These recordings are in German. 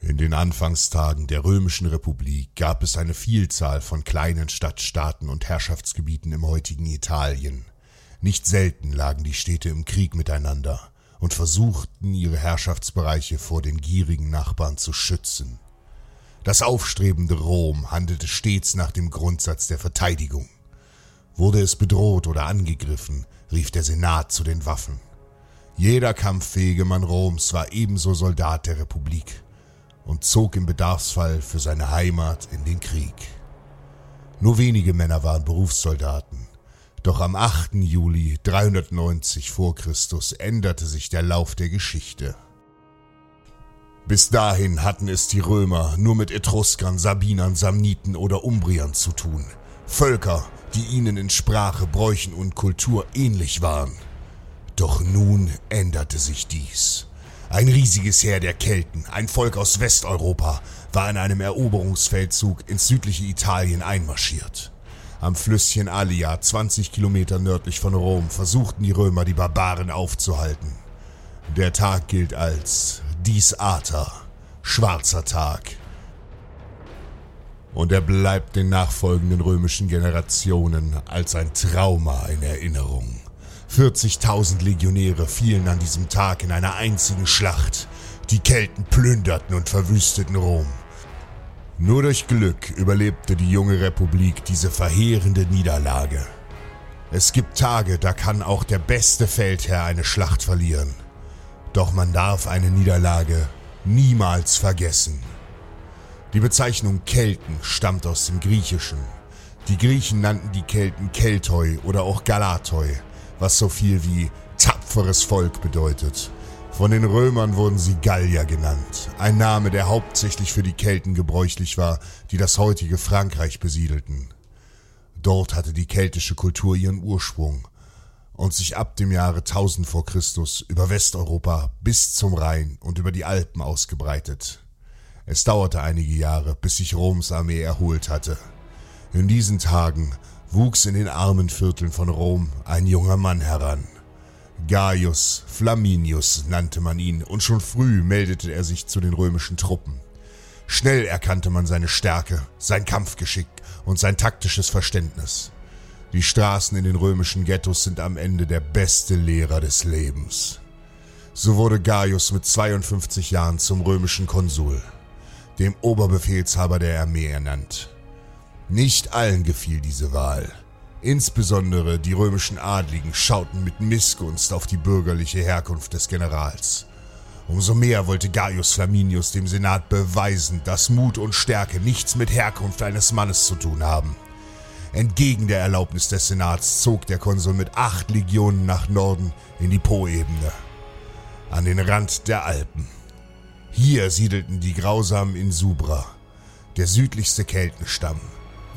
In den Anfangstagen der Römischen Republik gab es eine Vielzahl von kleinen Stadtstaaten und Herrschaftsgebieten im heutigen Italien. Nicht selten lagen die Städte im Krieg miteinander und versuchten ihre Herrschaftsbereiche vor den gierigen Nachbarn zu schützen. Das aufstrebende Rom handelte stets nach dem Grundsatz der Verteidigung. Wurde es bedroht oder angegriffen, rief der Senat zu den Waffen. Jeder kampffähige Mann Roms war ebenso Soldat der Republik und zog im Bedarfsfall für seine Heimat in den Krieg. Nur wenige Männer waren Berufssoldaten, doch am 8. Juli 390 vor Christus änderte sich der Lauf der Geschichte. Bis dahin hatten es die Römer nur mit Etruskern, Sabinern, Samniten oder Umbriern zu tun, Völker, die ihnen in Sprache, Bräuchen und Kultur ähnlich waren. Doch nun änderte sich dies. Ein riesiges Heer der Kelten, ein Volk aus Westeuropa, war in einem Eroberungsfeldzug ins südliche Italien einmarschiert. Am Flüsschen Alia, 20 Kilometer nördlich von Rom, versuchten die Römer, die Barbaren aufzuhalten. Der Tag gilt als Dies Ater, schwarzer Tag. Und er bleibt den nachfolgenden römischen Generationen als ein Trauma in Erinnerung. 40.000 Legionäre fielen an diesem Tag in einer einzigen Schlacht. Die Kelten plünderten und verwüsteten Rom. Nur durch Glück überlebte die junge Republik diese verheerende Niederlage. Es gibt Tage, da kann auch der beste Feldherr eine Schlacht verlieren. Doch man darf eine Niederlage niemals vergessen. Die Bezeichnung Kelten stammt aus dem Griechischen. Die Griechen nannten die Kelten Keltoi oder auch Galatoi was so viel wie tapferes Volk bedeutet. Von den Römern wurden sie Gallier genannt, ein Name, der hauptsächlich für die Kelten gebräuchlich war, die das heutige Frankreich besiedelten. Dort hatte die keltische Kultur ihren Ursprung und sich ab dem Jahre 1000 vor Christus über Westeuropa bis zum Rhein und über die Alpen ausgebreitet. Es dauerte einige Jahre, bis sich Roms Armee erholt hatte. In diesen Tagen wuchs in den armen Vierteln von Rom ein junger Mann heran. Gaius Flaminius nannte man ihn, und schon früh meldete er sich zu den römischen Truppen. Schnell erkannte man seine Stärke, sein Kampfgeschick und sein taktisches Verständnis. Die Straßen in den römischen Ghettos sind am Ende der beste Lehrer des Lebens. So wurde Gaius mit 52 Jahren zum römischen Konsul, dem Oberbefehlshaber der Armee ernannt. Nicht allen gefiel diese Wahl. Insbesondere die römischen Adligen schauten mit Missgunst auf die bürgerliche Herkunft des Generals. Umso mehr wollte Gaius Flaminius dem Senat beweisen, dass Mut und Stärke nichts mit Herkunft eines Mannes zu tun haben. Entgegen der Erlaubnis des Senats zog der Konsul mit acht Legionen nach Norden in die Po-Ebene, an den Rand der Alpen. Hier siedelten die grausamen Insubrer, der südlichste Keltenstamm.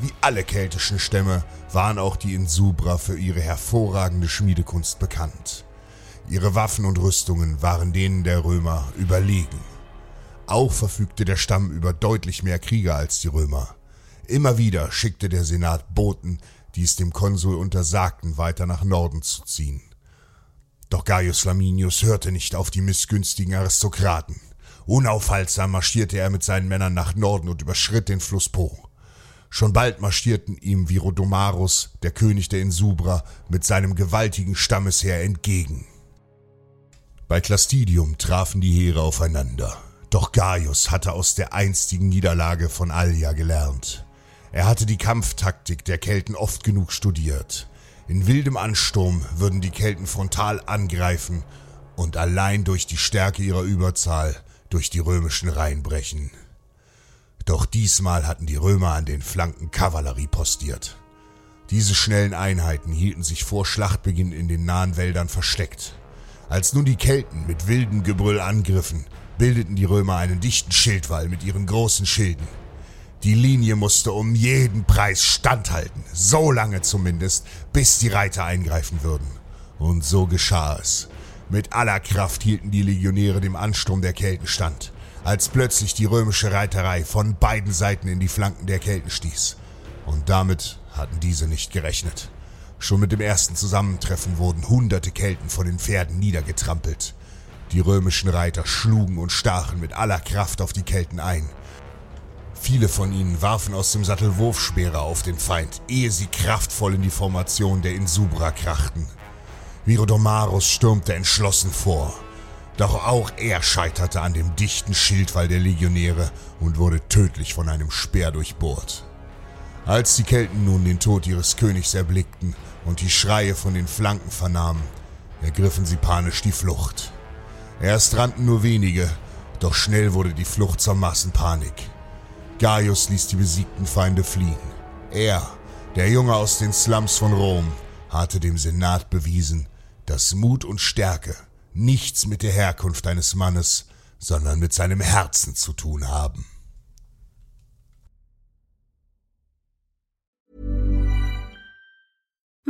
Wie alle keltischen Stämme waren auch die Insubrer für ihre hervorragende Schmiedekunst bekannt. Ihre Waffen und Rüstungen waren denen der Römer überlegen. Auch verfügte der Stamm über deutlich mehr Krieger als die Römer. Immer wieder schickte der Senat Boten, die es dem Konsul untersagten, weiter nach Norden zu ziehen. Doch Gaius Flaminius hörte nicht auf die missgünstigen Aristokraten. Unaufhaltsam marschierte er mit seinen Männern nach Norden und überschritt den Fluss Po. Schon bald marschierten ihm Virodomarus, der König der Insubra, mit seinem gewaltigen Stammesheer entgegen. Bei Clastidium trafen die Heere aufeinander. Doch Gaius hatte aus der einstigen Niederlage von Allia gelernt. Er hatte die Kampftaktik der Kelten oft genug studiert. In wildem Ansturm würden die Kelten frontal angreifen und allein durch die Stärke ihrer Überzahl durch die römischen Reihen brechen. Doch diesmal hatten die Römer an den Flanken Kavallerie postiert. Diese schnellen Einheiten hielten sich vor Schlachtbeginn in den nahen Wäldern versteckt. Als nun die Kelten mit wildem Gebrüll angriffen, bildeten die Römer einen dichten Schildwall mit ihren großen Schilden. Die Linie musste um jeden Preis standhalten, so lange zumindest, bis die Reiter eingreifen würden. Und so geschah es. Mit aller Kraft hielten die Legionäre dem Ansturm der Kelten stand, als plötzlich die römische Reiterei von beiden Seiten in die Flanken der Kelten stieß. Und damit hatten diese nicht gerechnet. Schon mit dem ersten Zusammentreffen wurden hunderte Kelten von den Pferden niedergetrampelt. Die römischen Reiter schlugen und stachen mit aller Kraft auf die Kelten ein. Viele von ihnen warfen aus dem Sattel Wurfspeere auf den Feind, ehe sie kraftvoll in die Formation der Insubra krachten. Virodomarus stürmte entschlossen vor. Doch auch er scheiterte an dem dichten Schildwall der Legionäre und wurde tödlich von einem Speer durchbohrt. Als die Kelten nun den Tod ihres Königs erblickten und die Schreie von den Flanken vernahmen, ergriffen sie panisch die Flucht. Erst rannten nur wenige, doch schnell wurde die Flucht zur Massenpanik. Gaius ließ die besiegten Feinde fliehen. Er, der Junge aus den Slums von Rom, hatte dem Senat bewiesen, dass Mut und Stärke nichts mit der Herkunft eines Mannes, sondern mit seinem Herzen zu tun haben.